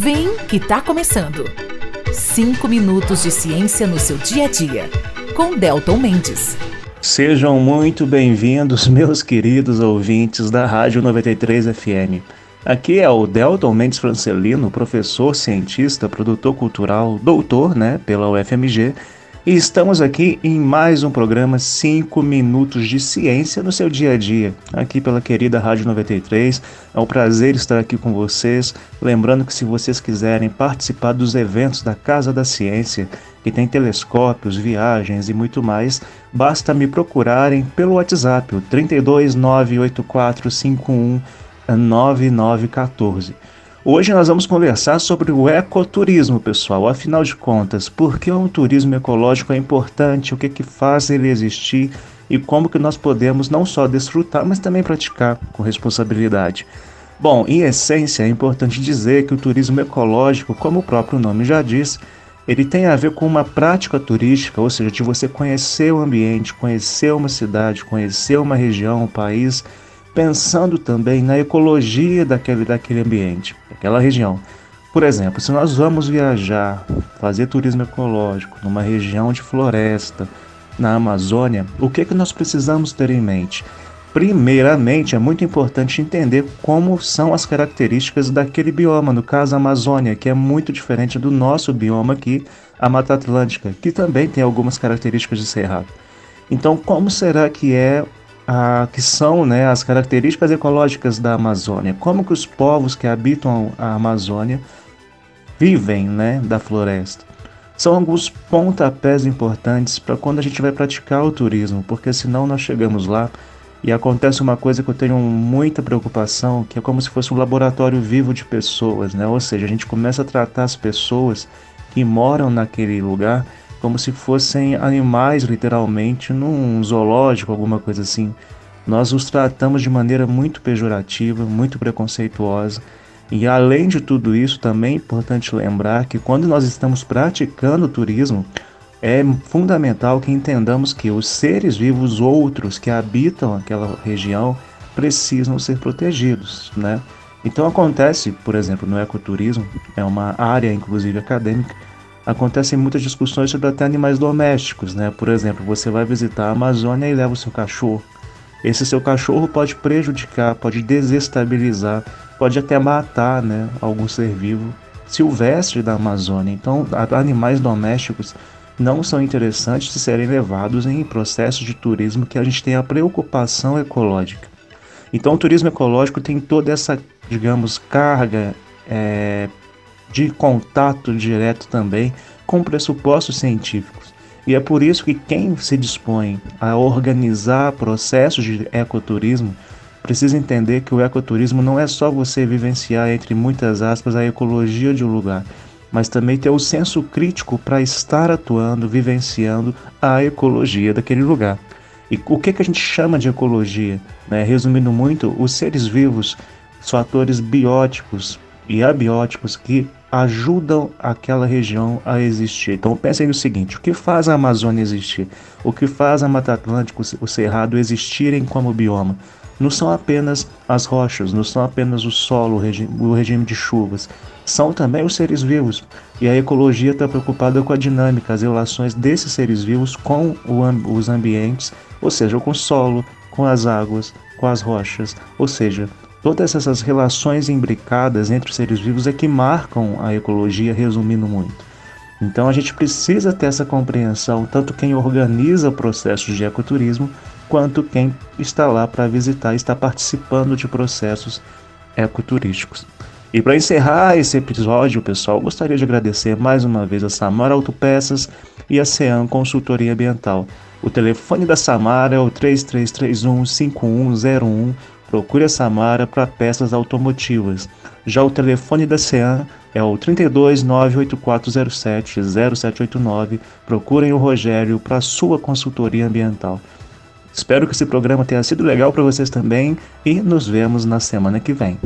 Vem que tá começando. Cinco minutos de ciência no seu dia a dia, com Delton Mendes. Sejam muito bem-vindos, meus queridos ouvintes da Rádio 93 FM. Aqui é o Delton Mendes Francelino, professor, cientista, produtor cultural, doutor, né, pela UFMG e estamos aqui em mais um programa 5 Minutos de Ciência no seu dia a dia, aqui pela querida Rádio 93. É um prazer estar aqui com vocês. Lembrando que se vocês quiserem participar dos eventos da Casa da Ciência, que tem telescópios, viagens e muito mais, basta me procurarem pelo WhatsApp, o 32984519914. Hoje nós vamos conversar sobre o ecoturismo, pessoal. Afinal de contas, por que um turismo ecológico é importante, o que, que faz ele existir e como que nós podemos não só desfrutar, mas também praticar com responsabilidade. Bom, em essência, é importante dizer que o turismo ecológico, como o próprio nome já diz, ele tem a ver com uma prática turística, ou seja, de você conhecer o ambiente, conhecer uma cidade, conhecer uma região, um país, pensando também na ecologia daquele, daquele ambiente, daquela região. Por exemplo, se nós vamos viajar, fazer turismo ecológico numa região de floresta, na Amazônia, o que, que nós precisamos ter em mente? Primeiramente, é muito importante entender como são as características daquele bioma, no caso a Amazônia, que é muito diferente do nosso bioma aqui, a Mata Atlântica, que também tem algumas características de cerrado. Então, como será que é a, que são né, as características ecológicas da Amazônia, como que os povos que habitam a Amazônia vivem né, da floresta. São alguns pontapés importantes para quando a gente vai praticar o turismo, porque senão nós chegamos lá e acontece uma coisa que eu tenho muita preocupação, que é como se fosse um laboratório vivo de pessoas, né? Ou seja, a gente começa a tratar as pessoas que moram naquele lugar como se fossem animais, literalmente, num zoológico, alguma coisa assim. Nós os tratamos de maneira muito pejorativa, muito preconceituosa. E além de tudo isso, também é importante lembrar que quando nós estamos praticando turismo, é fundamental que entendamos que os seres vivos outros que habitam aquela região precisam ser protegidos, né? Então acontece, por exemplo, no ecoturismo, é uma área inclusive acadêmica, acontecem muitas discussões sobre até animais domésticos, né? Por exemplo, você vai visitar a Amazônia e leva o seu cachorro. Esse seu cachorro pode prejudicar, pode desestabilizar, pode até matar, né, algum ser vivo silvestre da Amazônia. Então, animais domésticos não são interessantes de serem levados em processos de turismo que a gente tem a preocupação ecológica. Então, o turismo ecológico tem toda essa, digamos, carga é, de contato direto também com pressupostos científicos. E é por isso que quem se dispõe a organizar processos de ecoturismo precisa entender que o ecoturismo não é só você vivenciar, entre muitas aspas, a ecologia de um lugar, mas também ter o senso crítico para estar atuando, vivenciando a ecologia daquele lugar. E o que, que a gente chama de ecologia? Né? Resumindo muito, os seres vivos, os fatores bióticos e abióticos que ajudam aquela região a existir. Então pensem no seguinte: o que faz a Amazônia existir? O que faz a Mata Atlântica, o Cerrado existirem como bioma? Não são apenas as rochas, não são apenas o solo, o regime, o regime de chuvas, são também os seres vivos. E a ecologia está preocupada com a dinâmica, as relações desses seres vivos com o, os ambientes, ou seja, com o solo, com as águas, com as rochas, ou seja, Todas essas relações imbricadas entre os seres vivos é que marcam a ecologia, resumindo muito. Então a gente precisa ter essa compreensão, tanto quem organiza processos de ecoturismo, quanto quem está lá para visitar está participando de processos ecoturísticos. E para encerrar esse episódio, pessoal, gostaria de agradecer mais uma vez a Samara Autopeças e a CEAM Consultoria Ambiental. O telefone da Samara é o 3331 5101 Procure a Samara para peças automotivas. Já o telefone da CEAM é o 32 98407 0789. Procurem o Rogério para sua consultoria ambiental. Espero que esse programa tenha sido legal para vocês também e nos vemos na semana que vem.